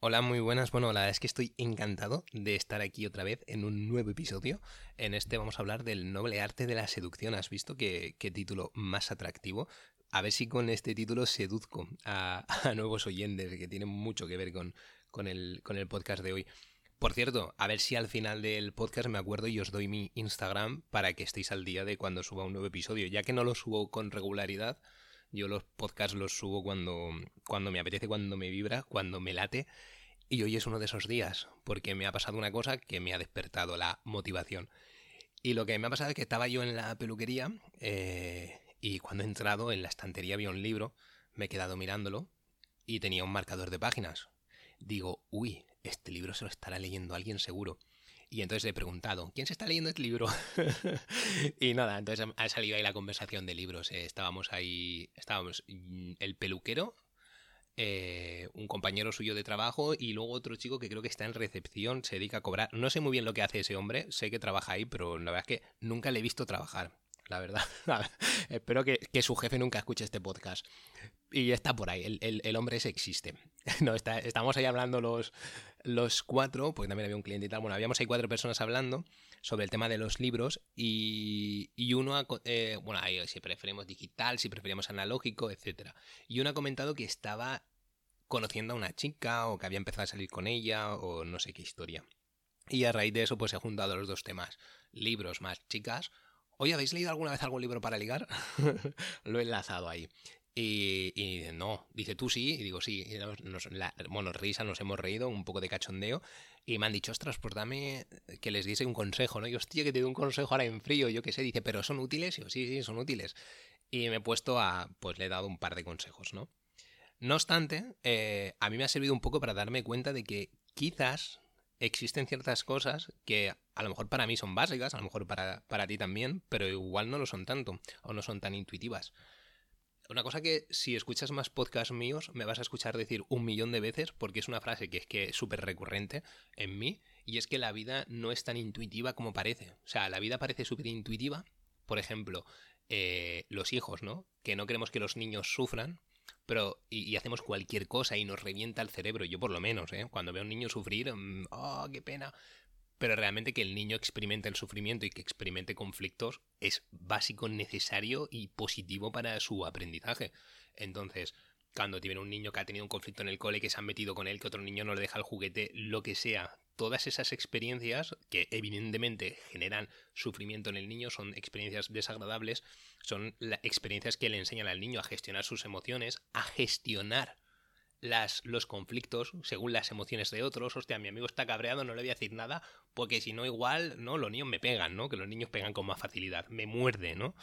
Hola, muy buenas. Bueno, la verdad es que estoy encantado de estar aquí otra vez en un nuevo episodio. En este vamos a hablar del noble arte de la seducción. ¿Has visto qué, título más atractivo? A ver si con este título seduzco a, nuevos oyentes, que tienen mucho que ver con, con, el, con el podcast de hoy. Por cierto, a ver si al final del podcast me acuerdo y os doy mi Instagram para que estéis al día de cuando suba un nuevo episodio, ya que no lo subo con regularidad yo los podcasts los subo cuando, cuando me apetece, cuando me vibra, cuando me late. Y hoy es uno de esos días, porque me ha pasado una cosa que me ha despertado la motivación. Y lo que me ha pasado es que estaba yo en la peluquería eh, y cuando he entrado en la estantería había un libro, me he quedado mirándolo y tenía un marcador de páginas. Digo, uy, este libro se lo estará leyendo alguien seguro. Y entonces le he preguntado, ¿quién se está leyendo este libro? y nada, entonces ha salido ahí la conversación de libros. Eh, estábamos ahí, estábamos mm, el peluquero, eh, un compañero suyo de trabajo y luego otro chico que creo que está en recepción, se dedica a cobrar. No sé muy bien lo que hace ese hombre, sé que trabaja ahí, pero la verdad es que nunca le he visto trabajar la verdad. Espero que, su jefe nunca escuche este podcast. Y está por ahí, el, hombre ese existe. no, está, estamos ahí hablando los, los cuatro, porque también había un cliente y tal. Bueno, habíamos ahí cuatro personas hablando sobre el tema de los libros y, y uno, eh, bueno, si preferimos digital, si preferimos analógico, etc. Y uno ha comentado que estaba conociendo a una chica o que había empezado a salir con ella o no sé qué historia. Y a raíz de eso pues se han juntado los dos temas, libros más chicas Oye, ¿habéis leído alguna vez algún libro para ligar? Lo he enlazado ahí. Y, y, no, dice tú sí, y digo sí. nos, bueno, risa, nos hemos reído, un poco de cachondeo. Y me han dicho, ostras, pues dame que les diese un consejo, ¿no? Y hostia, que te doy un consejo ahora en frío, yo qué sé. Dice, pero son útiles. Y yo, sí, sí, son útiles. Y me he puesto a, pues le he dado un par de consejos, ¿no? No obstante, eh, a mí me ha servido un poco para darme cuenta de que quizás existen ciertas cosas que a lo mejor para mí son básicas, a lo mejor para, para ti también, pero igual no lo son tanto o no son tan intuitivas. Una cosa que si escuchas más podcasts míos me vas a escuchar decir un millón de veces porque es una frase que es que es súper recurrente en mí y es que la vida no es tan intuitiva como parece. O sea, la vida parece súper intuitiva. Por ejemplo, eh, los hijos, ¿no? Que no queremos que los niños sufran, pero y, hacemos cualquier cosa y nos revienta el cerebro, yo por lo menos, ¿eh? cuando veo a un niño sufrir, ¡oh, qué pena! Pero realmente que el niño experimente el sufrimiento y que experimente conflictos es básico, necesario y positivo para su aprendizaje. Entonces, cuando tiene un niño que ha tenido un conflicto en el cole, que se han metido con él, que otro niño no le deja el juguete, lo que sea, todas esas experiencias que evidentemente generan sufrimiento en el niño, son experiencias desagradables, son experiencias que le enseñan al niño a gestionar sus emociones, a gestionar las, los conflictos según las emociones de otros. Hostia, mi amigo está cabreado, no le voy a decir nada, porque si no, igual, ¿no? Los niños me pegan, ¿no? Que los niños pegan con más facilidad, me muerde, ¿no?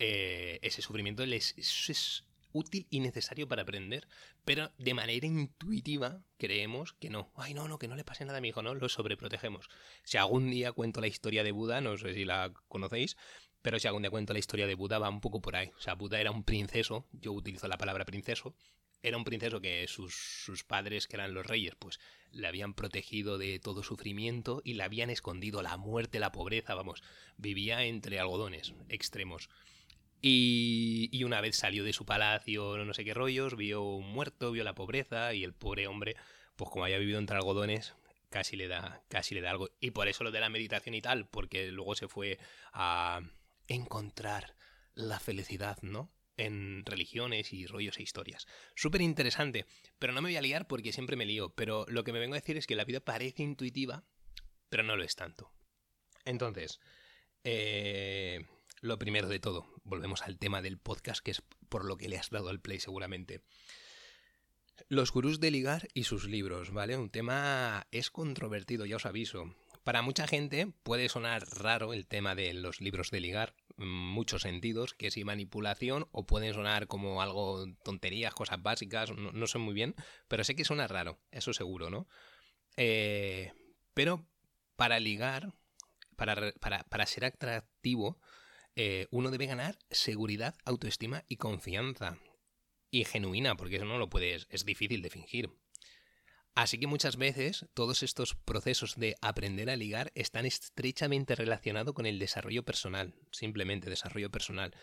Eh, ese sufrimiento les, es útil y necesario para aprender, pero de manera intuitiva creemos que no. Ay, no, no, que no le pase nada a mi hijo, no, lo sobreprotegemos. Si algún día cuento la historia de Buda, no sé si la conocéis, pero si algún día cuento la historia de Buda va un poco por ahí. O sea, Buda era un princeso, yo utilizo la palabra princeso, era un princeso que sus, sus, padres, que eran los reyes, pues le habían protegido de todo sufrimiento y le habían escondido la muerte, la pobreza, vamos, vivía entre algodones extremos. Y, una vez salió de su palacio, no sé qué rollos, vio un muerto, vio la pobreza y el pobre hombre, pues como había vivido entre algodones, casi le da, casi le da algo. Y por eso lo de la meditación y tal, porque luego se fue a encontrar la felicidad, ¿no? En religiones y rollos e historias. Súper interesante, pero no me voy a liar porque siempre me lío. Pero lo que me vengo a decir es que la vida parece intuitiva, pero no lo es tanto. Entonces, eh, lo primero de todo, volvemos al tema del podcast, que es por lo que le has dado al play seguramente. Los gurús de ligar y sus libros, ¿vale? Un tema es controvertido, ya os aviso. Para mucha gente puede sonar raro el tema de los libros de ligar, en muchos sentidos, que si manipulación o pueden sonar como algo tonterías, cosas básicas, no, sé muy bien, pero sé que suena raro, eso seguro, ¿no? Eh, pero para ligar, para, para, para ser atractivo, eh, uno debe ganar seguridad, autoestima y confianza. Y genuina, porque eso no lo puedes, es difícil de fingir. Así que muchas veces todos estos procesos de aprender a ligar están estrechamente relacionados con el desarrollo personal, simplemente desarrollo personal.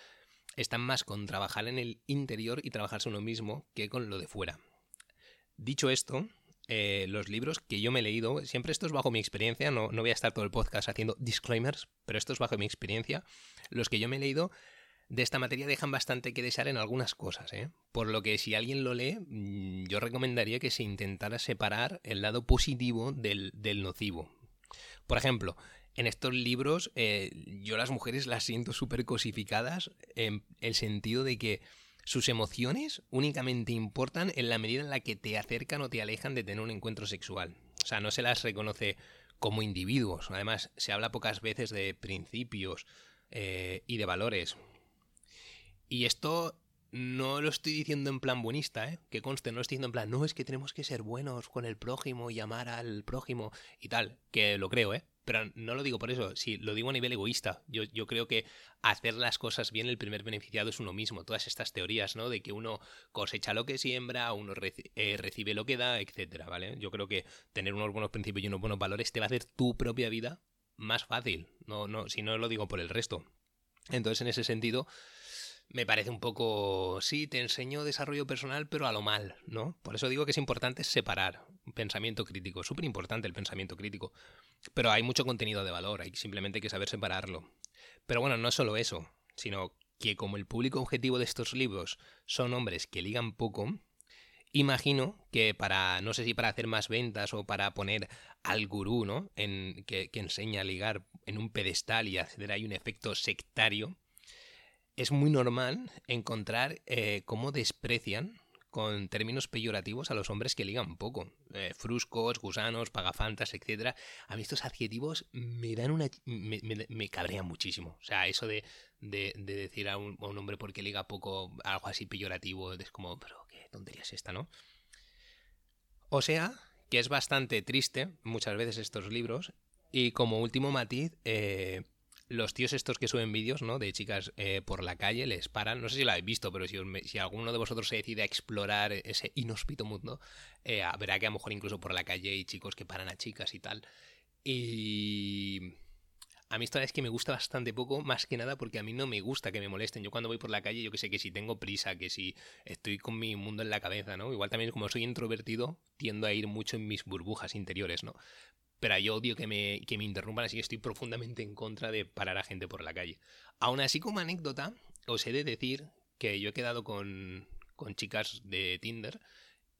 Están más con trabajar en el interior y trabajarse uno mismo que con lo de fuera. Dicho esto, eh, los libros que yo me he leído, siempre esto es bajo mi experiencia, no, no voy a estar todo el podcast haciendo disclaimers, pero esto es bajo mi experiencia, los que yo me he leído de esta materia dejan bastante que desear en algunas cosas, ¿eh? Por lo que si alguien lo lee, mm, yo recomendaría que se intentara separar el lado positivo del, nocivo. Por ejemplo, en estos libros eh, yo las mujeres las siento súper cosificadas en el sentido de que sus emociones únicamente importan en la medida en la que te acercan o te alejan de tener un encuentro sexual. O sea, no se las reconoce como individuos. Además, se habla pocas veces de principios eh, y de valores. Y esto no lo estoy diciendo en plan buenista, ¿eh? Que conste, no lo estoy diciendo en plan, no, es que tenemos que ser buenos con el prójimo y amar al prójimo y tal, que lo creo, ¿eh? Pero no lo digo por eso, sí, lo digo a nivel egoísta. Yo, yo creo que hacer las cosas bien, el primer beneficiado es uno mismo. Todas estas teorías, ¿no? De que uno cosecha lo que siembra, uno eh, recibe lo que da, etcétera, ¿vale? Yo creo que tener unos buenos principios y unos buenos valores te va a hacer tu propia vida más fácil. No, no, si no lo digo por el resto. Entonces, en ese sentido, me parece un poco, sí, te enseño desarrollo personal, pero a lo mal, ¿no? Por eso digo que es importante separar pensamiento crítico, súper importante el pensamiento crítico, pero hay mucho contenido de valor, hay simplemente que saber separarlo. Pero bueno, no solo eso, sino que como el público objetivo de estos libros son hombres que ligan poco, imagino que para, no sé si para hacer más ventas o para poner al gurú, ¿no? En, que, enseña a ligar en un pedestal y hacer ahí un efecto sectario, es muy normal encontrar eh, cómo desprecian con términos peyorativos a los hombres que ligan poco. Eh, fruscos, gusanos, pagafantas, etc. A mí estos adjetivos me dan una... me, me, cabrean muchísimo. O sea, eso de, de, decir a un, hombre porque liga poco algo así peyorativo, es como, pero qué tontería es esta, ¿no? O sea, que es bastante triste muchas veces estos libros. Y como último matiz, eh, los tíos estos que suben vídeos, ¿no? De chicas eh, por la calle, les paran. No sé si lo habéis visto, pero si, si alguno de vosotros se decide a explorar ese inhóspito mundo, eh, verá que a lo mejor incluso por la calle hay chicos que paran a chicas y tal. Y... A mí esta es que me gusta bastante poco, más que nada porque a mí no me gusta que me molesten. Yo cuando voy por la calle, yo que sé que si tengo prisa, que si estoy con mi mundo en la cabeza, ¿no? Igual también como soy introvertido, tiendo a ir mucho en mis burbujas interiores, ¿no? Pero yo odio que me, que me interrumpan, así que estoy profundamente en contra de parar a gente por la calle. Aún así, como anécdota, os he de decir que yo he quedado con, con chicas de Tinder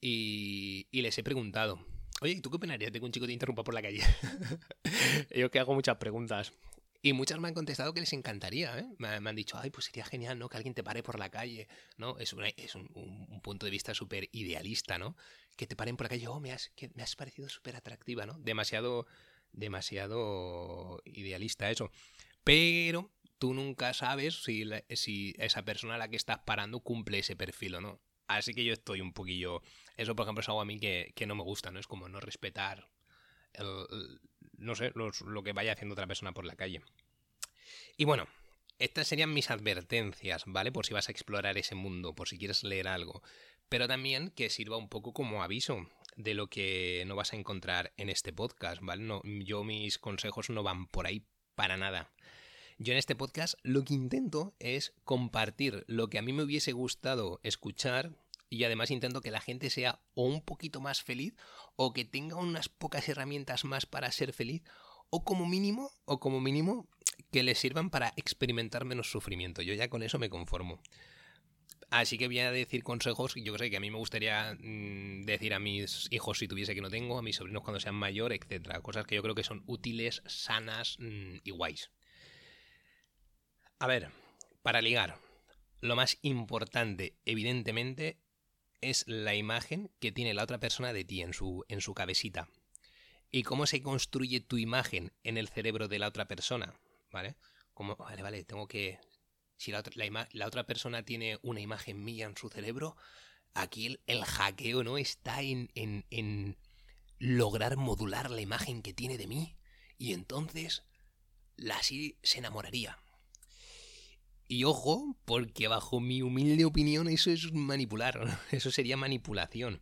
y, y les he preguntado, oye, ¿tú qué opinarías de que un chico te interrumpa por la calle? yo que hago muchas preguntas. Y muchas me han contestado que les encantaría, ¿eh? me, han dicho, ay, pues sería genial, ¿no? Que alguien te pare por la calle, ¿no? Es, es un, un, punto de vista súper idealista, ¿no? Que te paren por la calle, oh, me has, me has parecido súper atractiva, ¿no? Demasiado, demasiado idealista eso. Pero tú nunca sabes si, si esa persona a la que estás parando cumple ese perfil o no. Así que yo estoy un poquillo... Eso, por ejemplo, es algo a mí que, que no me gusta, ¿no? Es como no respetar el, no sé, lo que vaya haciendo otra persona por la calle. Y bueno, estas serían mis advertencias, ¿vale? Por si vas a explorar ese mundo, por si quieres leer algo. Pero también que sirva un poco como aviso de lo que no vas a encontrar en este podcast, ¿vale? No, yo mis consejos no van por ahí para nada. Yo en este podcast lo que intento es compartir lo que a mí me hubiese gustado escuchar y además intento que la gente sea o un poquito más feliz o que tenga unas pocas herramientas más para ser feliz o como mínimo o como mínimo que le sirvan para experimentar menos sufrimiento. Yo ya con eso me conformo. Así que voy a decir consejos yo sé que a mí me gustaría mm, decir a mis hijos si tuviese que no tengo, a mis sobrinos cuando sean mayor, etcétera. Cosas que yo creo que son útiles, sanas mm, y guays. A ver, para ligar, lo más importante, evidentemente, es la imagen que tiene la otra persona de ti en su, en su cabecita. ¿Y cómo se construye tu imagen en el cerebro de la otra persona? ¿Vale? Como, vale, vale, tengo que... Si la otra, la, otra persona tiene una imagen mía en su cerebro, aquí el, hackeo, ¿no? Está en, en, en lograr modular la imagen que tiene de mí. Y entonces, la así se enamoraría. Y ojo, porque bajo mi humilde opinión eso es manipular, eso sería manipulación.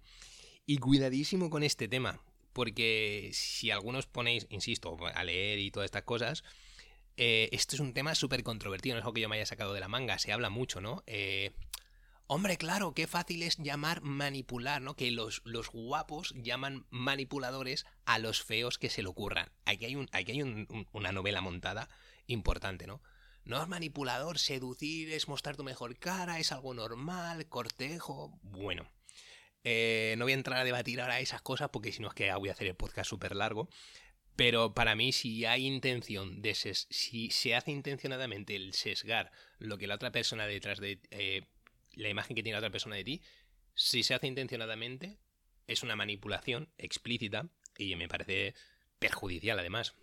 Y cuidadísimo con este tema, porque si algunos ponéis, insisto, a leer y todas estas cosas, eh, esto es un tema súper controvertido, no es algo que yo me haya sacado de la manga, se habla mucho, ¿no? Eh, Hombre, claro, qué fácil es llamar manipular, ¿no? Que los, los guapos llaman manipuladores a los feos que se le ocurran. Aquí hay, un, aquí hay una novela montada importante, ¿no? No es manipulador, seducir es mostrar tu mejor cara, es algo normal, cortejo. Bueno, eh, no voy a entrar a debatir ahora esas cosas porque si no es que voy a hacer el podcast súper largo. Pero para mí, si hay intención de si se hace intencionadamente el sesgar lo que la otra persona detrás de eh, la imagen que tiene la otra persona de ti, si se hace intencionadamente, es una manipulación explícita y me parece perjudicial además.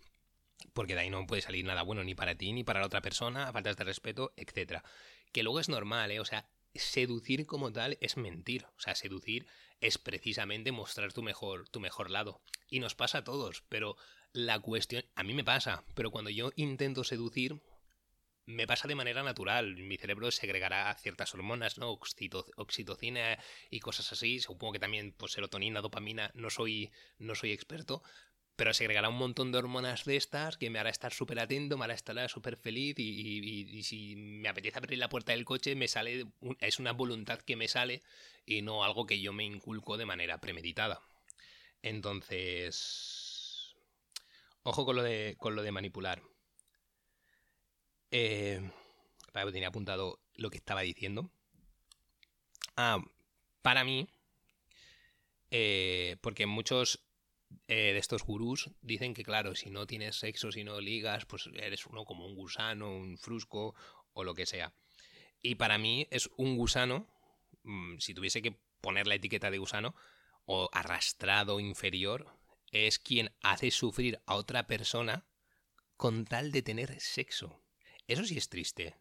Porque de ahí no puede salir nada bueno ni para ti ni para la otra persona, faltas de respeto, etc. Que luego es normal, ¿eh? O sea, seducir como tal es mentir. O sea, seducir es precisamente mostrar tu mejor, tu mejor lado. Y nos pasa a todos, pero la cuestión, a mí me pasa, pero cuando yo intento seducir, me pasa de manera natural. Mi cerebro segregará ciertas hormonas, ¿no? oxitocina y cosas así. Supongo que también pues, serotonina, dopamina, no soy, no soy experto. Pero segregará un montón de hormonas de estas que me hará estar súper atento, me hará estar súper feliz y, si me apetece abrir la puerta del coche, me sale, es una voluntad que me sale y no algo que yo me inculco de manera premeditada. Entonces, Ojo con lo de, con lo de manipular. Eh, tenía apuntado lo que estaba diciendo. Ah, para mí, eh, porque muchos eh, de estos gurús dicen que, claro, si no tienes sexo, si no ligas, pues eres uno como un gusano, un frusco o lo que sea. Y para mí es un gusano, mm, si tuviese que poner la etiqueta de gusano, o arrastrado inferior, es quien hace sufrir a otra persona con tal de tener sexo. Eso sí es triste.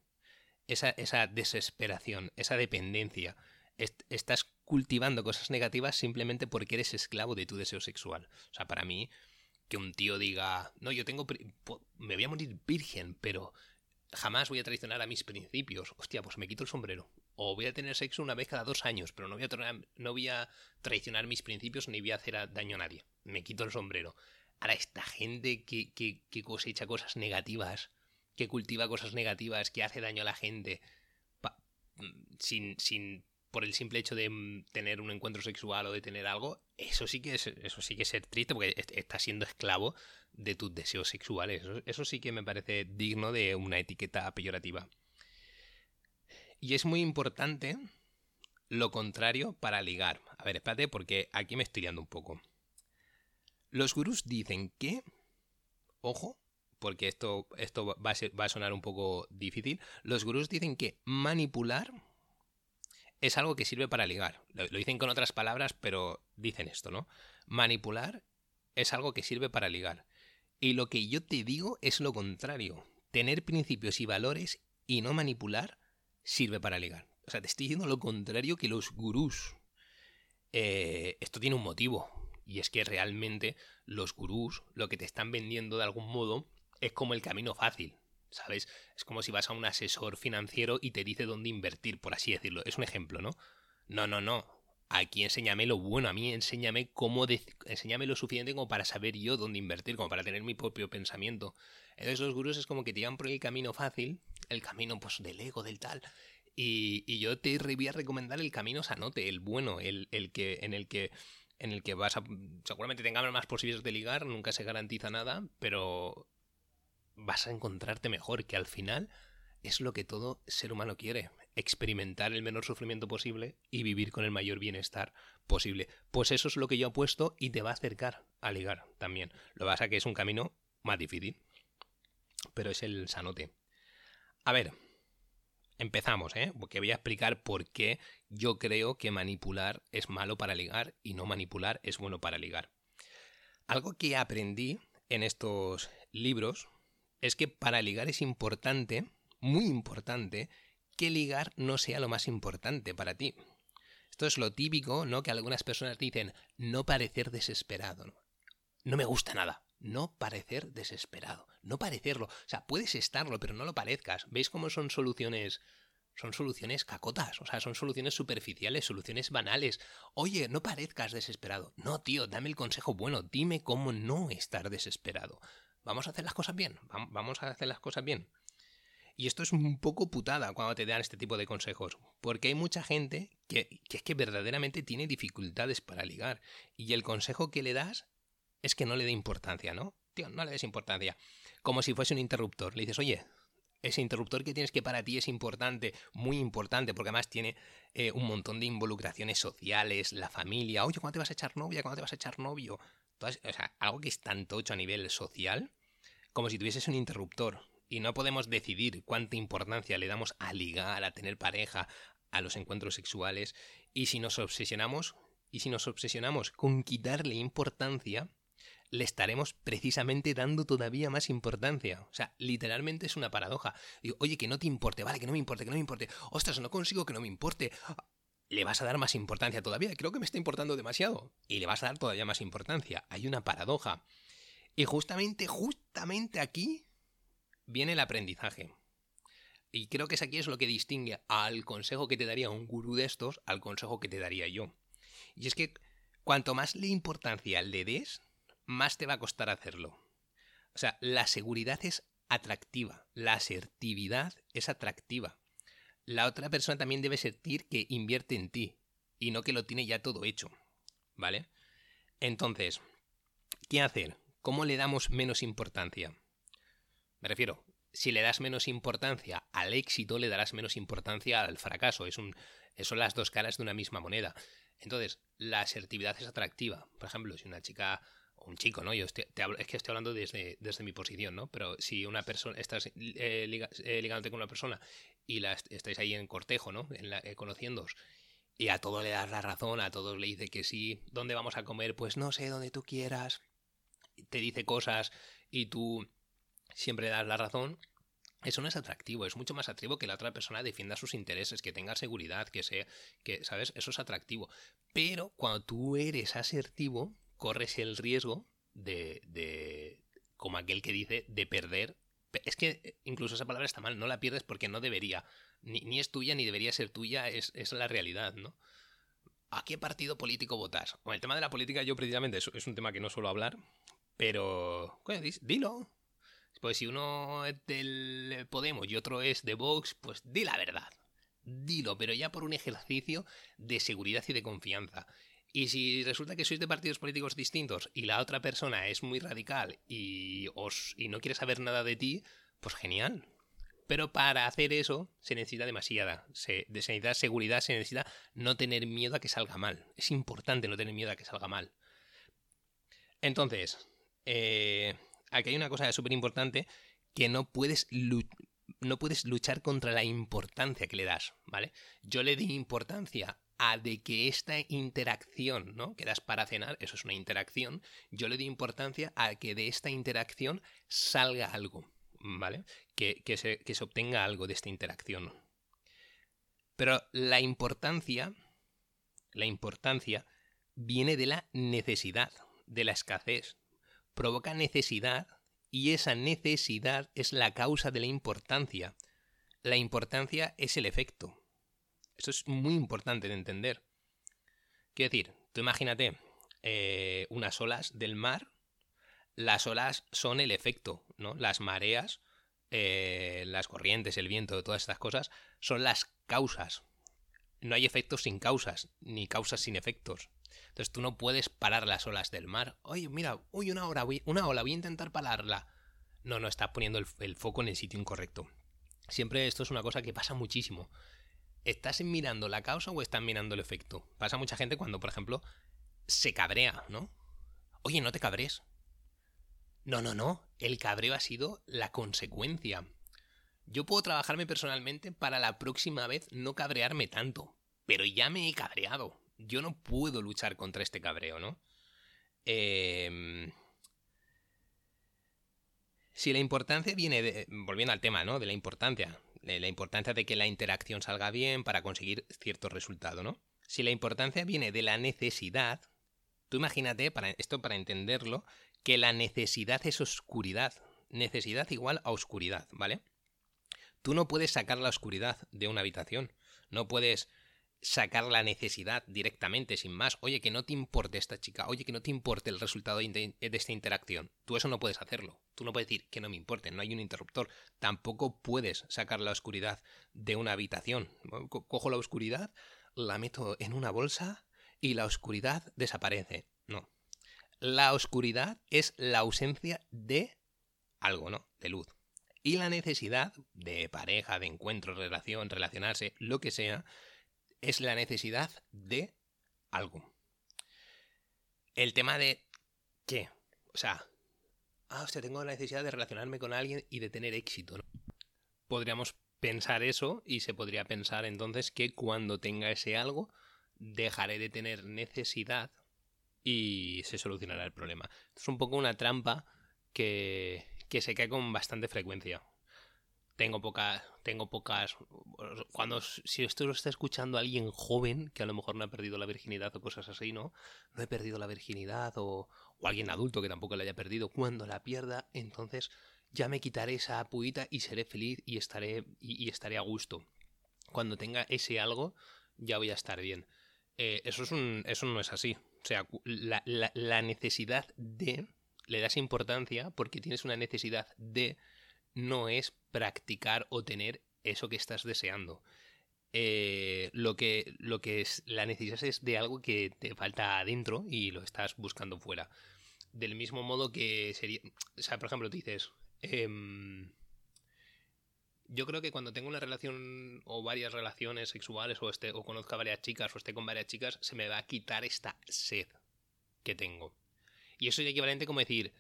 Esa, esa desesperación, esa dependencia. estás cultivando cosas negativas simplemente porque eres esclavo de tu deseo sexual. O sea, para mí, que un tío diga, no, yo tengo... Me voy a morir virgen, pero jamás voy a traicionar a mis principios. Hostia, pues me quito el sombrero o voy a tener sexo una vez cada dos años, pero no voy a, no voy a traicionar mis principios ni voy a hacer daño a nadie. Me quito el sombrero. Ahora, esta gente que, que, que cosecha cosas negativas, que cultiva cosas negativas, que hace daño a la gente, sin, sin por el simple hecho de mm, tener un encuentro sexual o de tener algo, eso sí que es, eso sí que es ser triste porque estás siendo esclavo de tus deseos sexuales. eso sí que me parece digno de una etiqueta peyorativa. Y es muy importante lo contrario para ligar. A ver, espérate porque aquí me estoy liando un poco. Los gurús dicen que, ojo, porque esto, esto va, a sonar un poco difícil, los gurús dicen que manipular es algo que sirve para ligar. Lo dicen con otras palabras, pero dicen esto, ¿no? Manipular es algo que sirve para ligar. Y lo que yo te digo es lo contrario. Tener principios y valores y no manipular sirve para ligar. O sea, te estoy diciendo lo contrario que los gurús. Eh, esto tiene un motivo. Y es que realmente los gurús lo que te están vendiendo de algún modo es como el camino fácil. ¿Sabes? Es como si vas a un asesor financiero y te dice dónde invertir, por así decirlo. Es un ejemplo, ¿no? No, no, no. Aquí enséñame lo bueno, a mí enséñame cómo enséñame lo suficiente como para saber yo dónde invertir, como para tener mi propio pensamiento. Entonces los gurús es como que te llevan por el camino fácil el camino pues del ego, del tal. Y, yo te voy a recomendar el camino sanote, el bueno, el, el que, en el que en el que vas a seguramente tengas más posibilidades de ligar, nunca se garantiza nada, pero vas a encontrarte mejor, que al final es lo que todo ser humano quiere, experimentar el menor sufrimiento posible y vivir con el mayor bienestar posible. Pues eso es lo que yo apuesto y te va a acercar a ligar también. Lo que pasa que es un camino más difícil, pero es el sanote. A ver, empezamos, ¿eh? Porque voy a explicar por qué yo creo que manipular es malo para ligar y no manipular es bueno para ligar. Algo que aprendí en estos libros es que para ligar es importante, muy importante, que ligar no sea lo más importante para ti. Esto es lo típico, ¿no? Que algunas personas dicen no parecer desesperado. No, me gusta nada no parecer desesperado, no parecerlo. O sea, puedes estarlo, pero no lo parezcas. ¿Veis cómo son soluciones? Son soluciones cacotas, o sea, son soluciones superficiales, soluciones banales. Oye, no parezcas desesperado. No, tío, dame el consejo bueno, dime cómo no estar desesperado. Vamos a hacer las cosas bien, vamos a hacer las cosas bien. Y esto es un poco putada cuando te dan este tipo de consejos, porque hay mucha gente que, que es que verdaderamente tiene dificultades para ligar. Y el consejo que le das es que no le dé importancia, ¿no? Tío, no le des importancia. Como si fuese un interruptor. Le dices, oye, ese interruptor que tienes que para ti es importante, muy importante, porque además tiene eh, un montón de involucraciones sociales, la familia, oye, ¿cuándo te vas a echar novia? ¿Cuándo te vas a echar novio? o sea, algo que es tan tocho a nivel social, como si tuvieses un interruptor. Y no podemos decidir cuánta importancia le damos a ligar, a tener pareja, a los encuentros sexuales. Y si nos obsesionamos, y si nos obsesionamos con quitarle importancia, le estaremos precisamente dando todavía más importancia. O sea, literalmente es una paradoja. Oye, que no te importe, vale, que no me importe, que no me importe. Ostras, no consigo que no me importe. Le vas a dar más importancia todavía. Creo que me está importando demasiado. Y le vas a dar todavía más importancia. Hay una paradoja. Y justamente, justamente aquí viene el aprendizaje. Y creo que es aquí es lo que distingue al consejo que te daría un gurú de estos al consejo que te daría yo. Y es que cuanto más le importancia le des, más te va a costar hacerlo. O sea, la seguridad es atractiva, la asertividad es atractiva. La otra persona también debe sentir que invierte en ti y no que lo tiene ya todo hecho. ¿Vale? Entonces, ¿qué hacer? ¿Cómo le damos menos importancia? Me refiero, si le das menos importancia al éxito, le darás menos importancia al fracaso. Es un, son las dos caras de una misma moneda. Entonces, la asertividad es atractiva. Por ejemplo, si una chica un chico, ¿no? Yo te hablo, es que estoy hablando desde, desde mi posición, ¿no? Pero si una persona, estás eh, eh, ligándote con una persona y la, estáis ahí en cortejo, ¿no? En la, eh, conociéndoos, y a todo le das la razón, a todos le dice que sí, ¿dónde vamos a comer? Pues no sé, donde tú quieras. Te dice cosas y tú siempre das la razón. Eso no es atractivo, es mucho más atractivo que la otra persona defienda sus intereses, que tenga seguridad, que sea, que, ¿sabes? Eso es atractivo. Pero cuando tú eres asertivo, corres el riesgo de, de, como aquel que dice, de perder. Es que incluso esa palabra está mal, no la pierdes porque no debería. Ni, es tuya ni debería ser tuya, es, es, la realidad, ¿no? ¿A qué partido político votas? Bueno, el tema de la política yo precisamente es, es un tema que no suelo hablar, pero... Dilo. Pues si uno es del Podemos y otro es de Vox, pues di la verdad. Dilo, pero ya por un ejercicio de seguridad y de confianza. Y si resulta que sois de partidos políticos distintos y la otra persona es muy radical y, os, y no quiere saber nada de ti, pues genial. Pero para hacer eso se necesita demasiada. Se, necesita seguridad, se necesita no tener miedo a que salga mal. Es importante no tener miedo a que salga mal. Entonces, eh, aquí hay una cosa súper importante que no puedes, no puedes luchar contra la importancia que le das, ¿vale? Yo le di importancia a de que esta interacción, ¿no? Que das para cenar, eso es una interacción, yo le doy importancia a que de esta interacción salga algo, ¿vale? Que, se, que se obtenga algo de esta interacción. Pero la importancia, la importancia viene de la necesidad, de la escasez. Provoca necesidad y esa necesidad es la causa de la importancia. La importancia es el efecto. Esto es muy importante de entender. Quiero decir, tú imagínate eh, unas olas del mar. Las olas son el efecto, ¿no? Las mareas, eh, las corrientes, el viento, todas estas cosas son las causas. No hay efectos sin causas, ni causas sin efectos. Entonces tú no puedes parar las olas del mar. Oye, mira, uy, una, hora, una ola, voy a intentar pararla. No, no, estás poniendo el foco en el sitio incorrecto. Siempre esto es una cosa que pasa muchísimo. ¿estás mirando la causa o estás mirando el efecto? Pasa mucha gente cuando, por ejemplo, se cabrea, ¿no? Oye, no te cabres. No, no, no. El cabreo ha sido la consecuencia. Yo puedo trabajarme personalmente para la próxima vez no cabrearme tanto. Pero ya me he cabreado. Yo no puedo luchar contra este cabreo, ¿no? Eh... Si la importancia viene de... Volviendo al tema, ¿no? De la importancia la importancia de que la interacción salga bien para conseguir cierto resultado, ¿no? Si la importancia viene de la necesidad, tú imagínate, para, esto para entenderlo, que la necesidad es oscuridad. Necesidad igual a oscuridad, ¿vale? Tú no puedes sacar la oscuridad de una habitación. No puedes sacar la necesidad directamente, sin más. Oye, que no te importe esta chica. Oye, que no te importe el resultado de esta interacción. Tú eso no puedes hacerlo. Tú no puedes decir que no me importe, no hay un interruptor. Tampoco puedes sacar la oscuridad de una habitación. Cojo la oscuridad, la meto en una bolsa y la oscuridad desaparece. No. La oscuridad es la ausencia de algo, ¿no? De luz. Y la necesidad de pareja, de encuentro, relación, relacionarse, lo que sea, es la necesidad de algo. El tema de ¿qué? O sea, ah, hostia, tengo la necesidad de relacionarme con alguien y de tener éxito. Podríamos pensar eso y se podría pensar entonces que cuando tenga ese algo dejaré de tener necesidad y se solucionará el problema. Es un poco una trampa que, que se cae con bastante frecuencia tengo pocas, tengo pocas, cuando, si esto lo está escuchando alguien joven, que a lo mejor no ha perdido la virginidad o cosas así, ¿no? No he perdido la virginidad o, alguien adulto que tampoco la haya perdido, cuando la pierda, entonces ya me quitaré esa apuita y seré feliz y estaré, y, estaré a gusto. Cuando tenga ese algo, ya voy a estar bien. Eh, eso, es un, eso no es así. O sea, la, la necesidad de, le das importancia porque tienes una necesidad de no es practicar o tener eso que estás deseando. Eh, lo, que, lo que es la necesidad es de algo que te falta adentro y lo estás buscando fuera. Del mismo modo que sería. O sea, por ejemplo, tú dices. Em, yo creo que cuando tengo una relación o varias relaciones sexuales o, esté, o conozca varias chicas o esté con varias chicas, se me va a quitar esta sed que tengo. Y eso es equivalente como decir,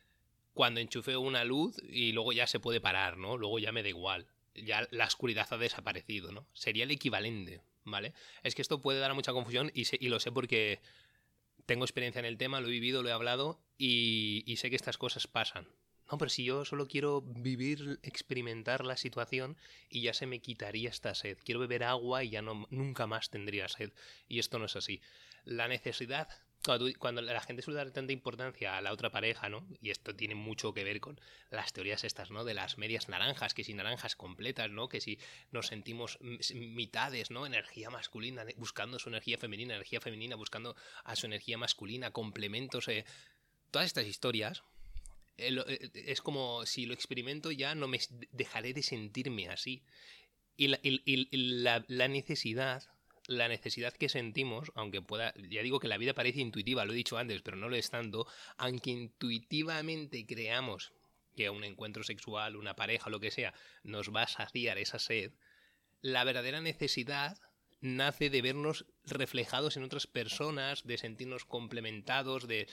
cuando enchufeo una luz y luego ya se puede parar, ¿no? Luego ya me da igual. Ya la oscuridad ha desaparecido, ¿no? Sería el equivalente, ¿vale? Es que esto puede dar mucha confusión y, y lo sé porque tengo experiencia en el tema, lo he vivido, lo he hablado y, y sé que estas cosas pasan. No, pero si yo solo quiero vivir, experimentar la situación y ya se me quitaría esta sed. Quiero beber agua y ya no, nunca más tendría sed. Y esto no es así. La necesidad cuando, la gente suele dar tanta importancia a la otra pareja, ¿no? Y esto tiene mucho que ver con las teorías estas, ¿no? De las medias naranjas, que si naranjas completas, ¿no? Que si nos sentimos mitades, ¿no? Energía masculina, buscando su energía femenina, energía femenina buscando a su energía masculina, complementos, eh, todas estas historias. Eh, eh, es como si lo experimento ya no me dejaré de sentirme así. Y la necesidad la necesidad que sentimos, aunque pueda, ya digo que la vida parece intuitiva, lo he dicho antes, pero no lo es tanto, aunque intuitivamente creamos que un encuentro sexual, una pareja, lo que sea, nos va a saciar esa sed, la verdadera necesidad nace de vernos reflejados en otras personas, de sentirnos complementados, de...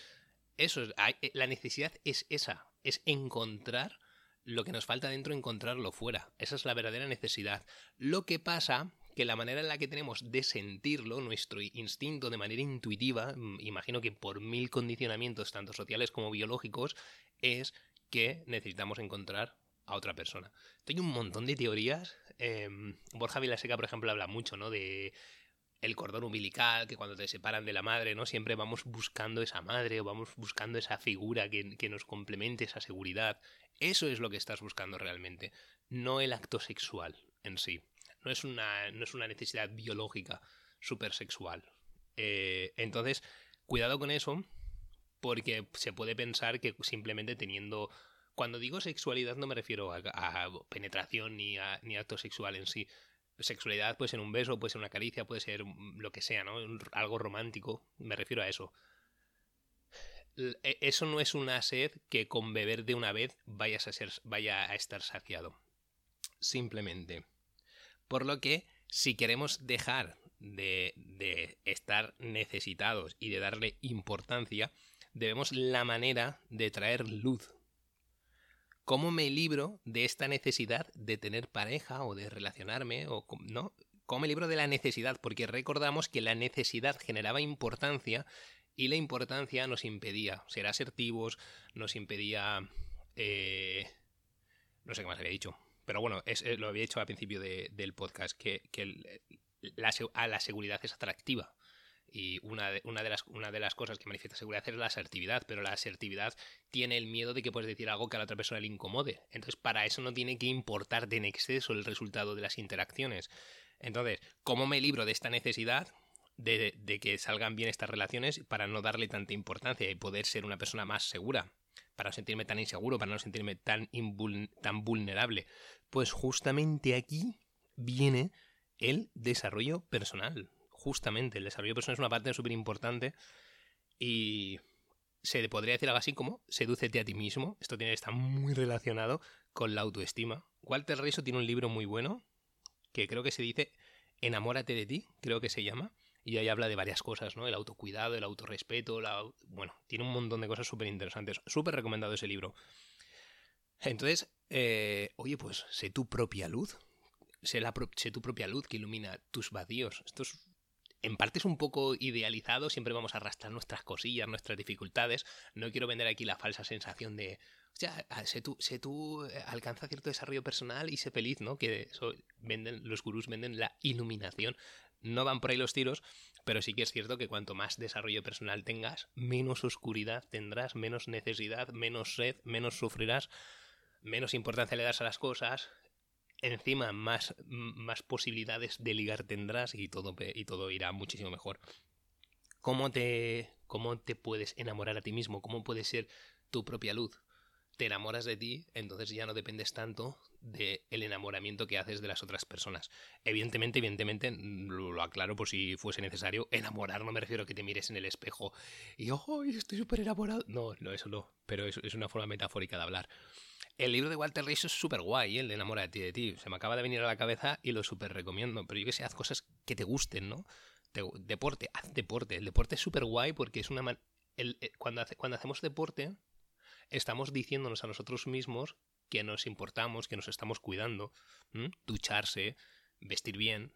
Eso, eh, la necesidad es esa, es encontrar lo que nos falta dentro, encontrarlo fuera. Esa es la verdadera necesidad. Lo que pasa que la manera en la que tenemos de sentirlo, nuestro instinto de manera intuitiva, mm, imagino que por mil condicionamientos, tanto sociales como biológicos, es que necesitamos encontrar a otra persona. Hay un montón de teorías. Em, Borja Vilaseca, por ejemplo, habla mucho, ¿no? De el cordón umbilical, que cuando te separan de la madre, ¿no? Siempre vamos buscando esa madre o vamos buscando esa figura que, que nos complemente esa seguridad. Eso es lo que estás buscando realmente, no el acto sexual en sí no es una, no es una necesidad biológica supersexual. Eh, entonces, cuidado con eso, porque se puede pensar que simplemente teniendo... Cuando digo sexualidad no me refiero a, penetración ni a, ni acto sexual en sí. Sexualidad puede ser un beso, puede ser una caricia, puede ser lo que sea, ¿no? Algo romántico, me refiero a eso. E, eso no es una sed que con beber de una vez vayas a ser, vaya a estar saciado. Simplemente por lo que, si queremos dejar de, estar necesitados y de darle importancia, debemos la manera de traer luz. ¿Cómo me libro de esta necesidad de tener pareja o de relacionarme? O, ¿no? ¿Cómo me libro de la necesidad? Porque recordamos que la necesidad generaba importancia y la importancia nos impedía ser asertivos, nos impedía... Eh, no sé qué más había dicho. Pero bueno, es, eh, lo había dicho al principio del podcast, que, la, a la seguridad es atractiva. Y una de, de las, de cosas que manifiesta seguridad es la asertividad, pero la asertividad tiene el miedo de que puedes decir algo que a la otra persona le incomode. Entonces, para eso no tiene que importarte en exceso el resultado de las interacciones. Entonces, ¿cómo me libro de esta necesidad de, de, que salgan bien estas relaciones para no darle tanta importancia y poder ser una persona más segura? Para no sentirme tan inseguro, para no sentirme tan, tan vulnerable. Pues justamente aquí viene el desarrollo personal. Justamente, el desarrollo personal es una parte súper importante y se podría decir algo así como sedúcete a ti mismo. Esto tiene, está muy relacionado con la autoestima. Walter Rizzo tiene un libro muy bueno que creo que se dice Enamórate de ti, creo que se llama. Y ahí habla de varias cosas, ¿no? El autocuidado, el autorrespeto, la... bueno, tiene un montón de cosas súper interesantes. Súper recomendado ese libro. Entonces, eh, oye, pues sé tu propia luz. Sé, la sé tu propia luz que ilumina tus vacíos. Esto es en parte es un poco idealizado, siempre vamos a arrastrar nuestras cosillas, nuestras dificultades. No quiero vender aquí la falsa sensación de, o sea, sé tú, sé tú eh, alcanza cierto desarrollo personal y sé feliz, ¿no? Que eso venden, los gurús venden la iluminación. No van por ahí los tiros, pero sí que es cierto que cuanto más desarrollo personal tengas, menos oscuridad tendrás, menos necesidad, menos sed, menos sufrirás, menos importancia le das a las cosas, encima más, más posibilidades de ligar tendrás y todo, y todo irá muchísimo mejor. ¿Cómo te, ¿Cómo te puedes enamorar a ti mismo? ¿Cómo puedes ser tu propia luz? Te enamoras de ti, entonces ya no dependes tanto del enamoramiento que haces de las otras personas. Evidentemente, evidentemente, lo, aclaro por si fuese necesario, enamorar no me refiero a que te mires en el espejo y, ¡oh, estoy súper enamorado! No, no, eso no, pero es, es una forma metafórica de hablar. El libro de Walter Rizzo es súper guay, ¿eh? el de Enamora de ti de ti. Se me acaba de venir a la cabeza y lo súper recomiendo. Pero yo que sé, haz cosas que te gusten, ¿no? deporte, haz deporte. El deporte es súper guay porque es una... El, eh, cuando, cuando hacemos deporte, estamos diciéndonos a nosotros mismos que nos importamos, que nos estamos cuidando. Ducharse, vestir bien.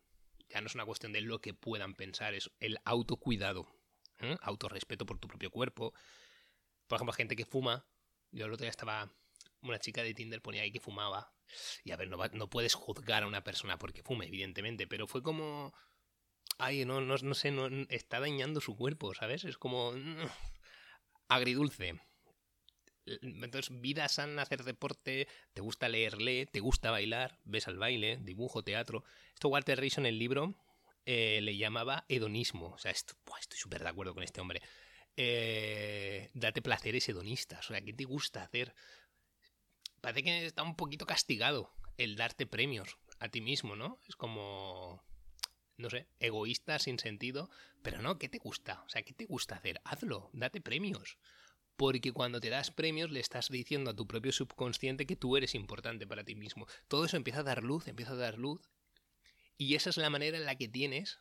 Ya no es una cuestión de lo que puedan pensar, es el autocuidado. Autorrespeto por tu propio cuerpo. Por ejemplo, gente que fuma. Yo el otro día estaba una chica de Tinder ponía ahí que fumaba. Y a ver, no, no puedes juzgar a una persona porque fume, evidentemente, pero fue como... Ay, no, no, no sé, no, está dañando su cuerpo, ¿sabes? Es como... Mm, agridulce. Entonces, vida sana, hacer deporte, te gusta leer, lee, te gusta bailar, ves al baile, dibujo, teatro. Esto Walter Rizzo en el libro eh, le llamaba hedonismo. O sea, esto, estoy súper de acuerdo con este hombre. Eh, date placeres hedonistas. O sea, ¿qué te gusta hacer? parece que está un poquito castigado el darte premios a ti mismo, ¿no? Es como, no sé, egoísta, sin sentido, pero no, ¿qué te gusta? O sea, ¿qué te gusta hacer? Hazlo, date premios. Porque cuando te das premios le estás diciendo a tu propio subconsciente que tú eres importante para ti mismo. Todo eso empieza a dar luz, empieza a dar luz. Y esa es la manera en la que tienes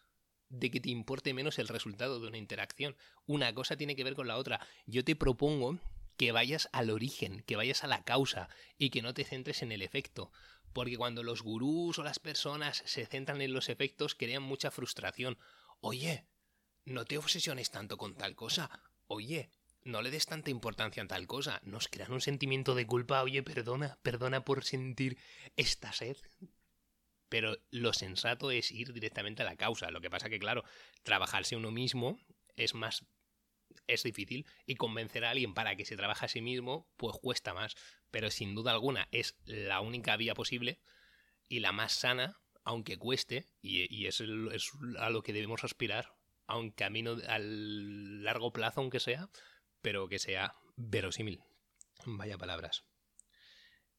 de que te importe menos el resultado de una interacción. Una cosa tiene que ver con la otra. Yo te propongo que vayas al origen, que vayas a la causa y que no te centres en el efecto. Porque cuando los gurús o las personas se centran en los efectos, crean mucha frustración. Oye, no te obsesiones tanto con tal cosa. Oye, no le des tanta importancia a tal cosa. Nos crean un sentimiento de culpa. Oye, perdona, perdona por sentir esta sed. Pero lo sensato es ir directamente a la causa. Lo que pasa que, claro, trabajarse uno mismo es más es difícil y convencer a alguien para que se trabaje a sí mismo pues cuesta más, pero sin duda alguna es la única vía posible y la más sana, aunque cueste, y, es, a lo que debemos aspirar a un camino a largo plazo, aunque sea, pero que sea verosímil. Vaya palabras.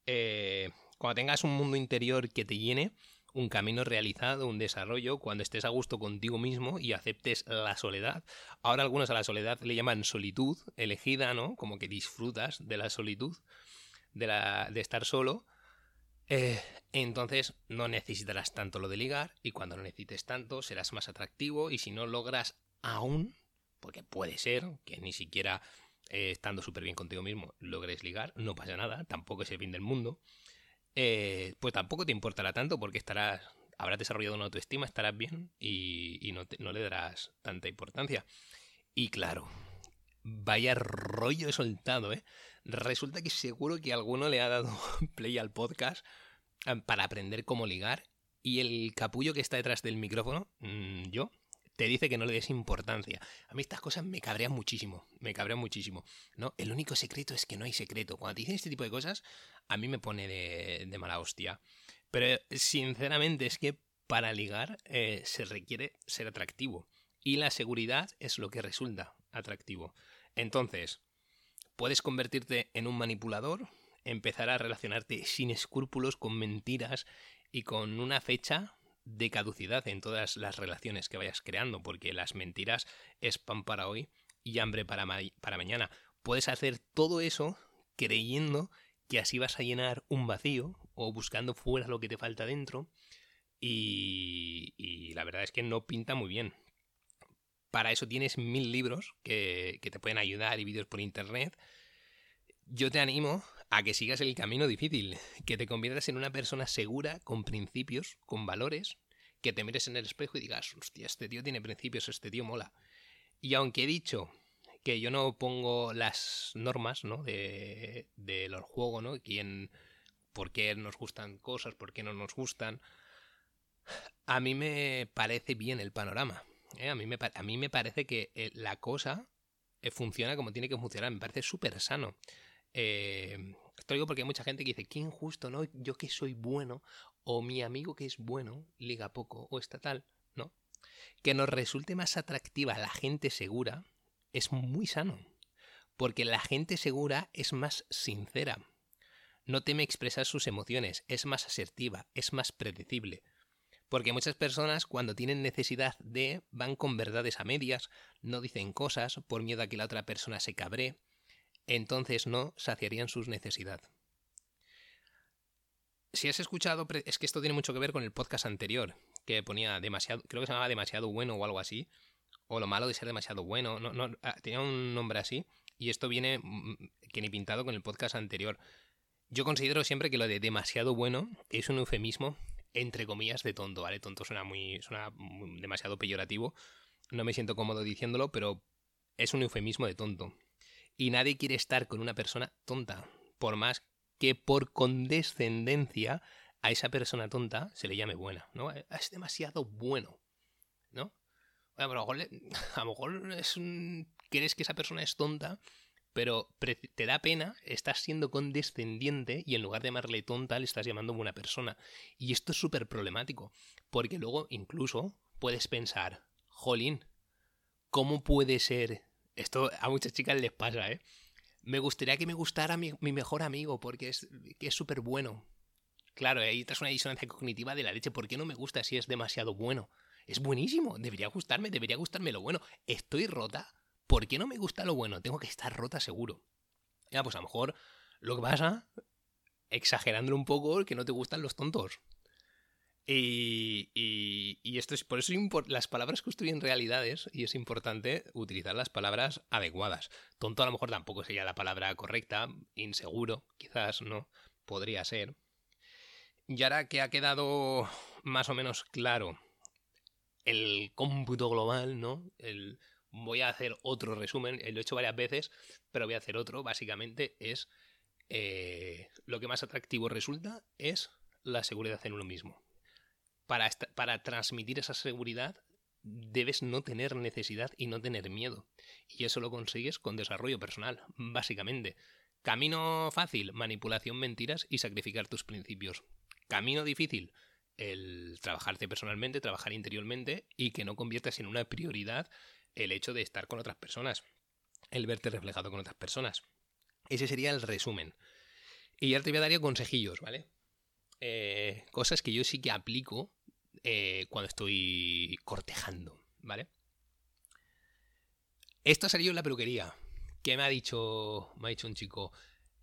Eh, cuando tengas un mundo interior que te llene, un camino realizado, un desarrollo, cuando estés a gusto contigo mismo y aceptes la soledad. Ahora algunos a la soledad le llaman solitud elegida, ¿no? Como que disfrutas de la solitud, de, la, de estar solo. Eh, entonces no necesitarás tanto lo de ligar y cuando no necesites tanto serás más atractivo y si no logras aún, porque puede ser que ni siquiera eh, estando súper bien contigo mismo logres ligar, no pasa nada, tampoco es el fin del mundo. Eh, pues tampoco te importará tanto porque estarás, habrás desarrollado una autoestima, estarás bien y, no, no le darás tanta importancia. Y claro, vaya rollo he soltado, ¿eh? Resulta que seguro que alguno le ha dado play al podcast eh, para aprender cómo ligar y el capullo que está detrás del micrófono, mm, yo, te dice que no le des importancia. A mí estas cosas me cabrean muchísimo, me cabrean muchísimo. ¿no? El único secreto es que no hay secreto. Cuando te dicen este tipo de cosas, a mí me pone de, mala hostia. Pero sinceramente es que para ligar eh, se requiere ser atractivo. Y la seguridad es lo que resulta atractivo. Entonces, Puedes convertirte en un manipulador, empezar a relacionarte sin escrúpulos con mentiras y con una fecha de caducidad en todas las relaciones que vayas creando, porque las mentiras es pan para hoy y hambre para, para mañana. Puedes hacer todo eso creyendo que así vas a llenar un vacío o buscando fuera lo que te falta dentro y, y la verdad es que no pinta muy bien. Para eso tienes mil libros que, que te pueden ayudar y vídeos por internet. Yo te animo a que sigas el camino difícil, que te conviertas en una persona segura, con principios, con valores, que te mires en el espejo y digas, hostia, este tío tiene principios, este tío mola. Y aunque he dicho que yo no pongo las normas, ¿no? De, de los juegos, ¿no? Quién, por qué nos gustan cosas, por qué no nos gustan. A mí me parece bien el panorama. ¿eh? A, mí me, a mí me parece que eh, la cosa eh, funciona como tiene que funcionar. Me parece súper sano. Esto digo porque hay mucha gente que dice, qué injusto, ¿no? Yo que soy bueno, o mi amigo que es bueno, liga poco, o está tal, ¿no? Que nos resulte más atractiva la gente segura, es muy sano, porque la gente segura es más sincera, no teme expresar sus emociones, es más asertiva, es más predecible. Porque muchas personas cuando tienen necesidad de van con verdades a medias, no dicen cosas por miedo a que la otra persona se cabre, entonces no saciarían sus necesidades. Si has escuchado, es que esto tiene mucho que ver con el podcast anterior, que ponía demasiado, creo que se llamaba demasiado bueno o algo así, o lo malo de ser demasiado bueno, no, no, ah, tenía un nombre así, y esto viene mm, que ni pintado con el podcast anterior. Yo considero siempre que lo de demasiado bueno es un eufemismo, entre comillas, de tonto, ¿vale? Tonto suena muy, suena demasiado peyorativo, no me siento cómodo diciéndolo, pero es un eufemismo de tonto. Y nadie quiere estar con una persona tonta, por más que por condescendencia a esa persona tonta se le llame buena, ¿no? Es demasiado bueno, ¿no? a lo mejor, a lo mejor es un, crees que esa persona es tonta, pero te da pena, estás siendo condescendiente y en lugar de llamarle tonta le estás llamando buena persona. Y esto es súper problemático, porque luego incluso puedes pensar, jolín, ¿cómo puede ser? Esto a muchas chicas les pasa, ¿eh? Me gustaría que me gustara mi, mejor amigo porque es que es súper bueno. Claro, ahí tras una disonancia cognitiva de la leche. ¿Por qué no me gusta si es demasiado bueno? Es buenísimo, debería gustarme, debería gustarme lo bueno. Estoy rota, ¿por qué no me gusta lo bueno? Tengo que estar rota seguro. Ya, pues a lo mejor lo que pasa, exagerándolo un poco, que no te gustan los tontos. Y, y, esto es por eso las palabras construyen realidades y es importante utilizar las palabras adecuadas. Tonto a lo mejor tampoco sería la palabra correcta, inseguro, quizás no, podría ser. Y ahora que ha quedado más o menos claro el cómputo global, ¿no? El, voy a hacer otro resumen, lo he hecho varias veces, pero voy a hacer otro. Básicamente es eh, lo que más atractivo resulta es la seguridad en uno mismo. Para, para transmitir esa seguridad debes no tener necesidad y no tener miedo. Y eso lo consigues con desarrollo personal, básicamente. Camino fácil, manipulación, mentiras y sacrificar tus principios. Camino difícil, el trabajarte personalmente, trabajar interiormente y que no conviertas en una prioridad el hecho de estar con otras personas, el verte reflejado con otras personas. Ese sería el resumen. Y ahora te voy a dar consejillos, ¿vale? Eh, cosas que yo sí que aplico eh, cuando estoy cortejando, ¿vale? Esto salió en la peluquería. ¿Qué me ha dicho, me ha dicho un chico?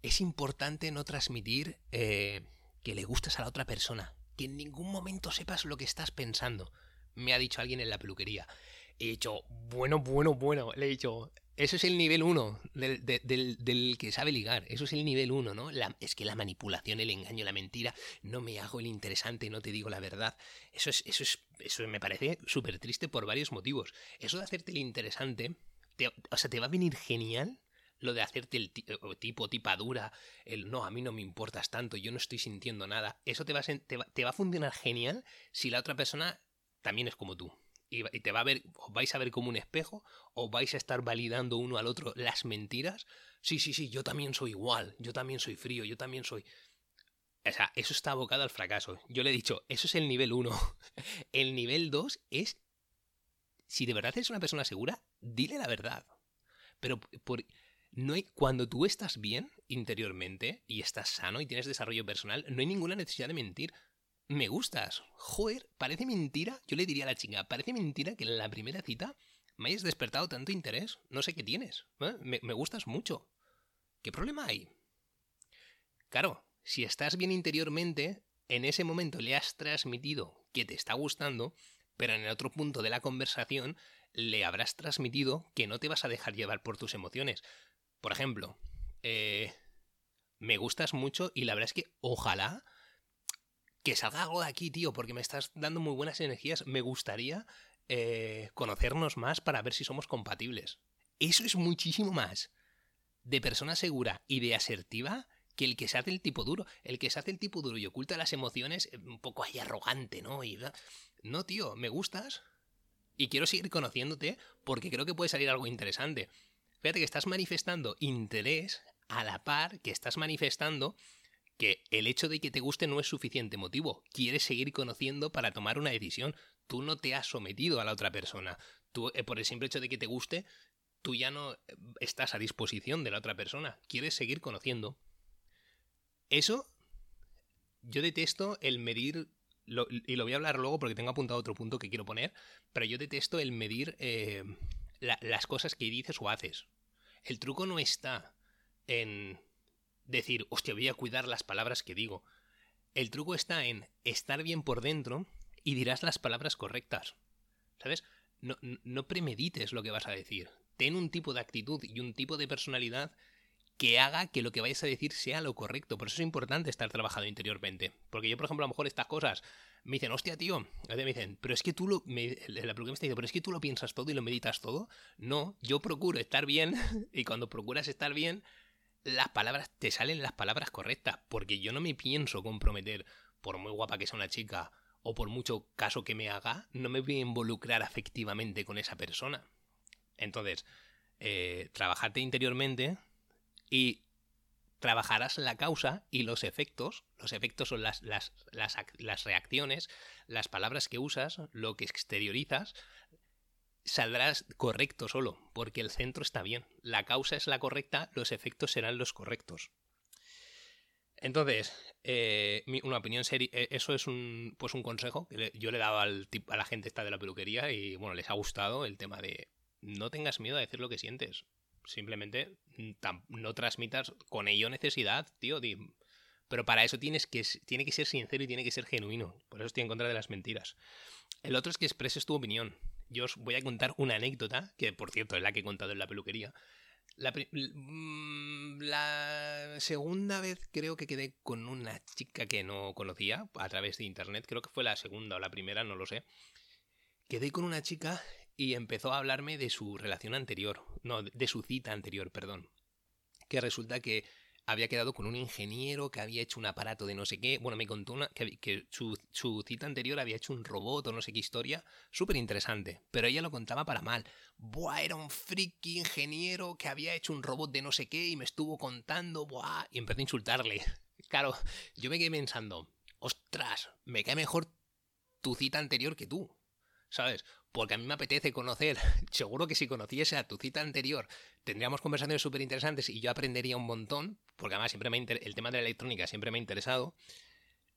Es importante no transmitir eh, que le gustas a la otra persona que en ningún momento sepas lo que estás pensando, me ha dicho alguien en la peluquería. He dicho, bueno, bueno, bueno, le he dicho, eso es el nivel uno del, que sabe ligar, eso es el nivel uno, ¿no? es que la manipulación, el engaño, la mentira, no me hago el interesante, no te digo la verdad. Eso es, eso es, eso me parece súper triste por varios motivos. Eso de hacerte el interesante, o sea, te va a venir genial lo de hacerte el tipo, tipadura, el no, a mí no me importas tanto, yo no estoy sintiendo nada, eso te va, a, te va, a funcionar genial si la otra persona también es como tú. Y, te va a ver, os vais a ver como un espejo, o vais a estar validando uno al otro las mentiras. Sí, sí, sí, yo también soy igual, yo también soy frío, yo también soy... O sea, eso está abocado al fracaso. Yo le he dicho, eso es el nivel 1. El nivel 2 es, si de verdad eres una persona segura, dile la verdad. Pero por, no hay, cuando tú estás bien interiormente y estás sano y tienes desarrollo personal, no hay ninguna necesidad de mentir. Me gustas. Joder, parece mentira. Yo le diría a la chica, parece mentira que en la primera cita me hayas despertado tanto interés. No sé qué tienes. ¿eh? Me, me gustas mucho. ¿Qué problema hay? Claro, si estás bien interiormente, en ese momento le has transmitido que te está gustando, pero en el otro punto de la conversación le habrás transmitido que no te vas a dejar llevar por tus emociones. Por ejemplo, eh, me gustas mucho y la verdad es que ojalá que salga algo de aquí, tío, porque me estás dando muy buenas energías. Me gustaría eh, conocernos más para ver si somos compatibles. Eso es muchísimo más de persona segura y de asertiva que el que se hace el tipo duro. El que se hace el tipo duro y oculta las emociones, eh, un poco ahí arrogante, ¿no? Y, no, tío, me gustas y quiero seguir conociéndote porque creo que puede salir algo interesante. Fíjate que estás manifestando interés a la par que estás manifestando que el hecho de que te guste no es suficiente motivo. Quieres seguir conociendo para tomar una decisión. Tú no te has sometido a la otra persona. Tú, eh, por el simple hecho de que te guste, tú ya no eh, estás a disposición de la otra persona. Quieres seguir conociendo. Eso, yo detesto el medir, y lo voy a hablar luego porque tengo apuntado otro punto que quiero poner, pero yo detesto el medir eh, las cosas que dices o haces. El truco no está en decir, hostia, voy a cuidar las palabras que digo. El truco está en estar bien por dentro y dirás las palabras correctas. ¿Sabes? No, no premedites lo que vas a decir. Ten un tipo de actitud y un tipo de personalidad que haga que lo que vayas a decir sea lo correcto. Por eso es importante estar trabajado interiormente. Porque yo, por ejemplo, a lo mejor estas cosas me dicen, hostia, tío, me dicen, pero es que tú lo, me, la me está pero es que tú lo piensas todo y lo meditas todo. No, yo procuro estar bien y cuando procuras estar bien, las palabras, te salen las palabras correctas. Porque yo no me pienso comprometer, por muy guapa que sea una chica o por mucho caso que me haga, no me voy a involucrar afectivamente con esa persona. Entonces, eh, trabajarte interiormente y trabajarás la causa y los efectos. Los efectos son las, las, las, reacciones, las palabras que usas, lo que exteriorizas. Saldrás correcto solo, porque el centro está bien. La causa es la correcta, los efectos serán los correctos. Entonces, eh, una opinión seria, eh, eso es un, pues un consejo que yo le dado al, a la gente esta de la peluquería y bueno, les ha gustado el tema de no tengas miedo a decir lo que sientes. Simplemente mm, no transmitas con ello necesidad, tío. Pero para eso tienes que, tiene que ser sincero y tiene que ser genuino. Por eso estoy en contra de las mentiras. El otro es que expreses tu opinión. Yo os voy a contar una anécdota, que por cierto es la que he contado en la peluquería. La, mm, la, segunda vez creo que quedé con una chica que no conocía a través de internet. Creo que fue la segunda o la primera, no lo sé. Quedé con una chica y empezó a hablarme de su relación anterior, no, de su cita anterior, perdón. Que resulta que había quedado con un ingeniero que había hecho un aparato de no sé qué. Bueno, me contó una, que, su, su, cita anterior había hecho un robot o no sé qué historia. Súper interesante. Pero ella lo contaba para mal. Buah, era un friki ingeniero que había hecho un robot de no sé qué y me estuvo contando. Buah. Y empecé a insultarle. Claro, yo me quedé pensando, ostras, me cae mejor tu cita anterior que tú. ¿Sabes? Porque a mí me apetece conocer, seguro que si conociese a tu cita anterior, tendríamos conversaciones súper interesantes y yo aprendería un montón, porque además siempre me el tema de la electrónica siempre me ha interesado.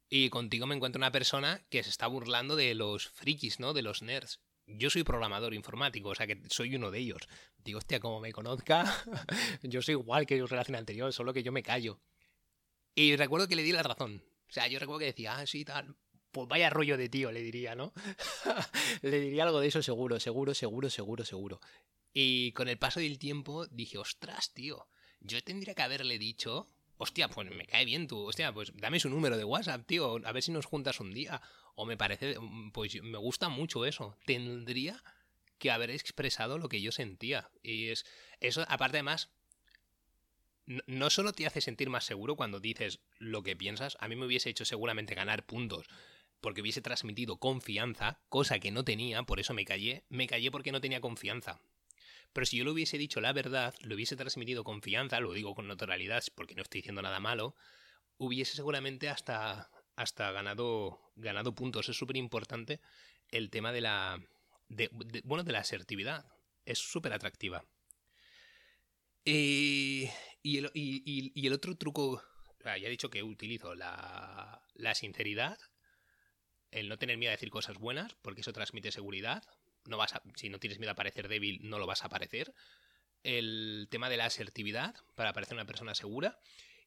Y contigo me encuentro una persona que se está burlando de los frikis, ¿no? De los nerds. Yo soy programador informático, o sea que soy uno de ellos. Digo, hostia, como me conozca, yo soy igual que en relación anterior, solo que yo me callo. Y recuerdo que le di la razón. O sea, yo recuerdo que decía, ah, sí, tal pues vaya rollo de tío, le diría, ¿no? le diría algo de eso seguro, seguro, seguro, seguro, seguro. Y con el paso del tiempo dije, ostras, tío, yo tendría que haberle dicho, hostia, pues me cae bien tú, hostia, pues dame su número de WhatsApp, tío, a ver si nos juntas un día. O me parece, pues me gusta mucho eso. Tendría que haber expresado lo que yo sentía. Y es, eso, aparte además, no solo te hace sentir más seguro cuando dices lo que piensas, a mí me hubiese hecho seguramente ganar puntos porque hubiese transmitido confianza, cosa que no tenía, por eso me callé, me callé porque no tenía confianza. Pero si yo le hubiese dicho la verdad, le hubiese transmitido confianza, lo digo con naturalidad porque no estoy diciendo nada malo, hubiese seguramente hasta, hasta ganado, ganado puntos. Es súper importante el tema de la... bueno, de la asertividad. Es súper atractiva. Eh, y, el, y, el, otro truco, ya he dicho que utilizo la, la sinceridad, el no tener miedo a decir cosas buenas, porque eso transmite seguridad. No vas si no tienes miedo a parecer débil, no lo vas a parecer. El tema de la asertividad, para parecer una persona segura.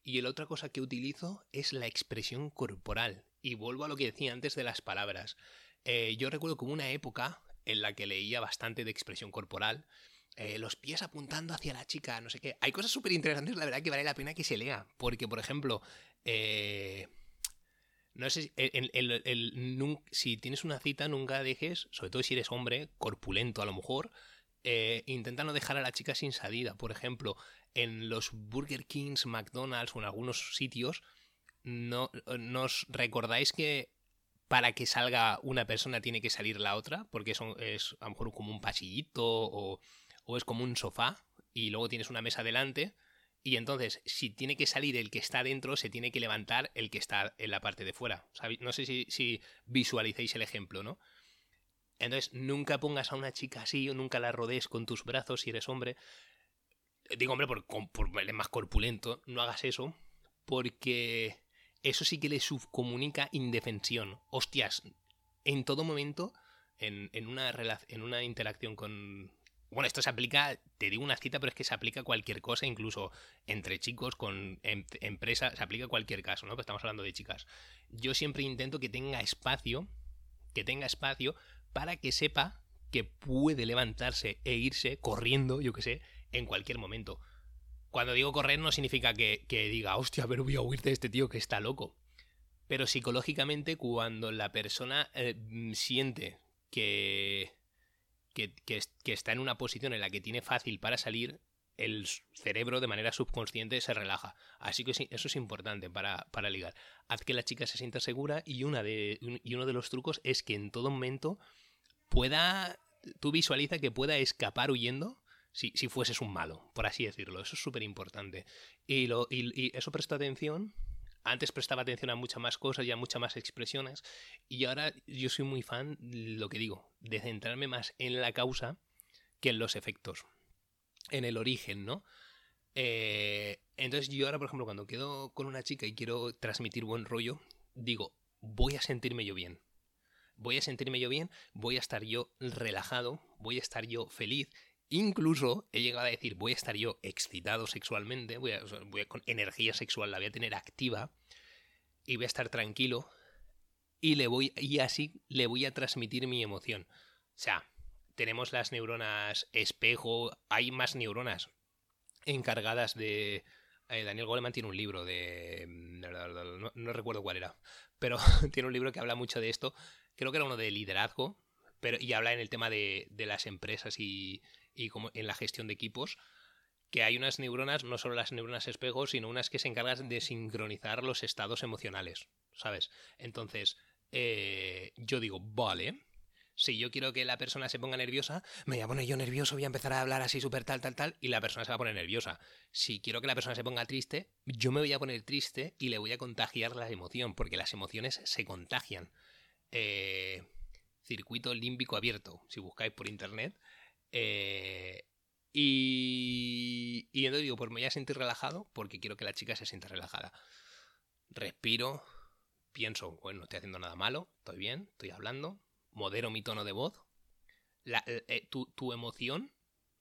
Y la otra cosa que utilizo es la expresión corporal. Y vuelvo a lo que decía antes de las palabras. Eh, yo recuerdo como una época en la que leía bastante de expresión corporal. Eh, los pies apuntando hacia la chica, no sé qué. Hay cosas súper interesantes, la verdad, que vale la pena que se lea. Porque, por ejemplo, eh, no sé el, si tienes una cita, nunca dejes, sobre todo si eres hombre, corpulento a lo mejor, intenta no dejar a la chica sin salida. Por ejemplo, en los Burger Kings, McDonald's o en algunos sitios, no, ¿nos recordáis que para que salga una persona tiene que salir la otra? Porque es a lo mejor como un pasillito o, o es como un sofá y luego tienes una mesa delante. Y entonces, si tiene que salir el que está dentro, se tiene que levantar el que está en la parte de fuera. No sé si, visualicéis el ejemplo, ¿no? Entonces, nunca pongas a una chica así o nunca la rodees con tus brazos si eres hombre, digo, hombre, por, por verle más corpulento, no hagas eso, porque eso sí que le subcomunica indefensión. Hostias, en todo momento, en, en, una, en una interacción con... Bueno, esto se aplica, te digo una cita, pero es que se aplica cualquier cosa, incluso entre chicos, con em, empresas, se aplica cualquier caso, ¿no? Pero estamos hablando de chicas. Yo siempre intento que tenga espacio, que tenga espacio para que sepa que puede levantarse e irse corriendo, yo que sé, en cualquier momento. Cuando digo correr no significa que, diga, hostia, pero voy a huir de este tío que está loco. Pero psicológicamente, cuando la persona eh, siente que, que, está en una posición en la que tiene fácil para salir, el cerebro de manera subconsciente se relaja. Así que eso es importante para, ligar. Haz que la chica se sienta segura y, una de, y uno de los trucos es que en todo momento pueda, tú visualiza que pueda escapar huyendo si, si fueses un malo, por así decirlo. Eso es súper importante. Y, eso presta atención. Antes prestaba atención a muchas más cosas y a muchas más expresiones. Y ahora yo soy muy fan, lo que digo, de centrarme más en la causa que en los efectos. En el origen, ¿no? Eh, entonces yo ahora, por ejemplo, cuando quedo con una chica y quiero transmitir buen rollo, digo, voy a sentirme yo bien. Voy a sentirme yo bien, voy a estar yo relajado, voy a estar yo feliz Incluso he llegado a decir, voy a estar yo excitado sexualmente, voy a, voy con energía sexual, la voy a tener activa y voy a estar tranquilo y le voy y así le voy a transmitir mi emoción. O sea, tenemos las neuronas espejo, hay más neuronas encargadas de eh, Daniel Goleman tiene un libro de no, no recuerdo cuál era, pero tiene un libro que habla mucho de esto. Creo que era uno de liderazgo, pero y habla en el tema de, de las empresas y, y como en la gestión de equipos, que hay unas neuronas, no solo las neuronas espejo, sino unas que se encargan de sincronizar los estados emocionales, ¿sabes? Entonces, eh, yo digo, vale, si yo quiero que la persona se ponga nerviosa, me voy a poner yo nervioso, voy a empezar a hablar así súper tal, tal, tal, y la persona se va a poner nerviosa. Si quiero que la persona se ponga triste, yo me voy a poner triste y le voy a contagiar la emoción, porque las emociones se contagian. Eh, circuito límbico abierto, si buscáis por internet, eh, y, y entonces digo, pues me voy a sentir relajado porque quiero que la chica se sienta relajada. Respiro, pienso, bueno, no estoy haciendo nada malo, estoy bien, estoy hablando, modero mi tono de voz. Eh, eh, tu, tu emoción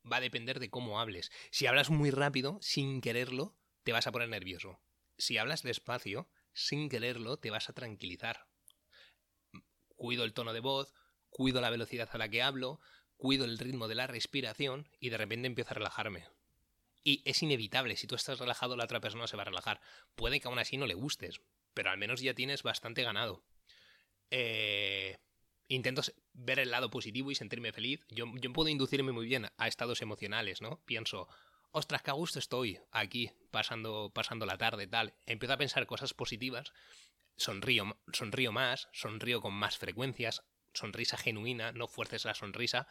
va a depender de cómo hables. Si hablas muy rápido, sin quererlo, te vas a poner nervioso. Si hablas despacio, sin quererlo, te vas a tranquilizar. Cuido el tono de voz, cuido la velocidad a la que hablo, cuido el ritmo de la respiración y de repente empiezo a relajarme. Y es inevitable, si tú estás relajado, la otra persona se va a relajar. Puede que aún así no le gustes, pero al menos ya tienes bastante ganado. Eh, intento ver el lado positivo y sentirme feliz. Yo, yo puedo inducirme muy bien a estados emocionales, ¿no? Pienso, ostras, qué a gusto estoy aquí, pasando, pasando la tarde, tal. Empiezo a pensar cosas positivas, sonrío, sonrío más, sonrío con más frecuencias, sonrisa genuina, no fuerces la sonrisa.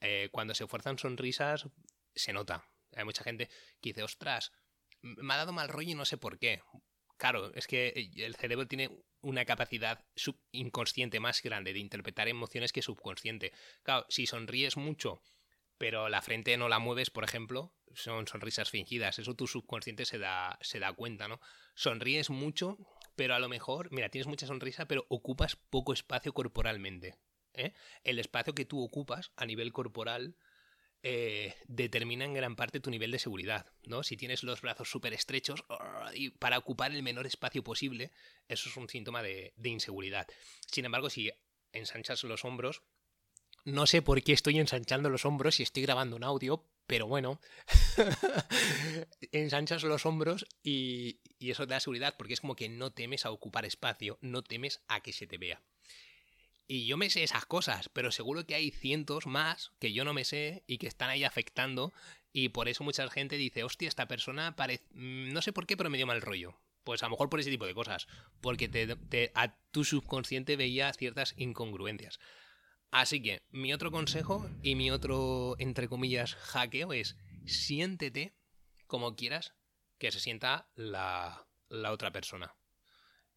Eh, cuando se fuerzan sonrisas, se nota. Hay mucha gente que dice, ostras, me ha dado mal rollo y no sé por qué. Claro, es que eh, el cerebro tiene una capacidad inconsciente más grande de interpretar emociones que subconsciente. Claro, si sonríes mucho pero la frente no la mueves, por ejemplo, son sonrisas fingidas. Eso tu subconsciente se da, se da cuenta, ¿no? Sonríes mucho, pero a lo mejor, mira, tienes mucha sonrisa, pero ocupas poco espacio corporalmente. ¿eh? El espacio que tú ocupas a nivel corporal eh, determina en gran parte tu nivel de seguridad, ¿no? Si tienes los brazos súper estrechos y para ocupar el menor espacio posible, eso es un síntoma de, inseguridad. Sin embargo, si ensanchas los hombros, no sé por qué estoy ensanchando los hombros si estoy grabando un audio, pero bueno, ensanchas los hombros y, y, eso te da seguridad porque es como que no temes a ocupar espacio, no temes a que se te vea. Y yo me sé esas cosas, pero seguro que hay cientos más que yo no me sé y que están ahí afectando. Y por eso mucha gente dice, hostia, esta persona parece... Mm, no sé por qué, pero me dio mal rollo. Pues a lo mejor por ese tipo de cosas. Porque te, a tu subconsciente veía ciertas incongruencias. Así que mi otro consejo y mi otro, entre comillas, hackeo es siéntete como quieras que se sienta la, la otra persona.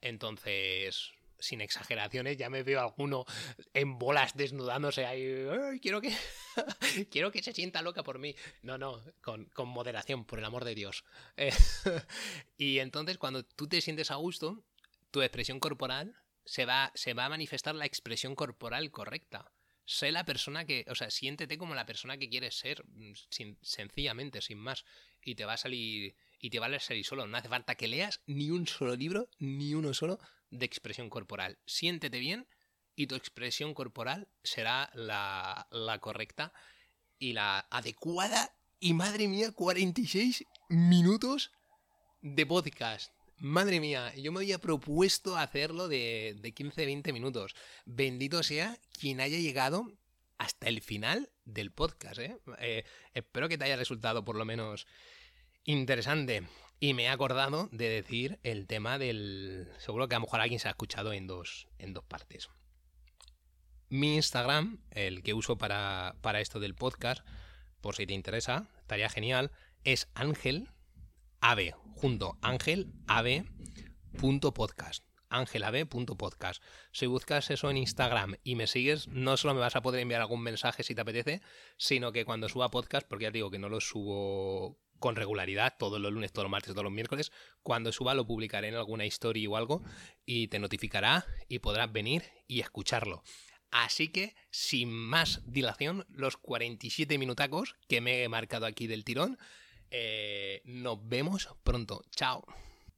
Entonces, sin exageraciones, ya me veo alguno en bolas desnudándose ahí. quiero que quiero que se sienta loca por mí. No, no, con, moderación, por el amor de Dios. Eh, y entonces, cuando tú te sientes a gusto, tu expresión corporal se va, se va a manifestar la expresión corporal correcta. Sé la persona que, o sea, siéntete como la persona que quieres ser, mm, sin, sencillamente, sin más. Y te va a salir, y te va a salir solo. No hace falta que leas ni un solo libro, ni uno solo de expresión corporal. Siéntete bien y tu expresión corporal será la, correcta y la adecuada. Y madre mía, 46 minutos de podcast. Madre mía, yo me había propuesto hacerlo de, de 15-20 minutos. Bendito sea quien haya llegado hasta el final del podcast. ¿eh? Eh, espero que te haya resultado por lo menos interesante. Y me he acordado de decir el tema del... Seguro que a lo mejor alguien se ha escuchado en dos, en dos partes. Mi Instagram, el que uso para, para esto del podcast, por si te interesa, estaría genial, es ángel ave, junto ángel ave punto podcast. Si buscas eso en Instagram y me sigues, no solo me vas a poder enviar algún mensaje si te apetece, sino que cuando suba podcast, porque ya digo que no lo subo con regularidad, todos los lunes, todos los martes, todos los miércoles. Cuando suba lo publicaré en alguna historia o algo y te notificará y podrás venir y escucharlo. Así que, sin más dilación, los 47 minutacos que me he marcado aquí del tirón, eh, nos vemos pronto. Chao.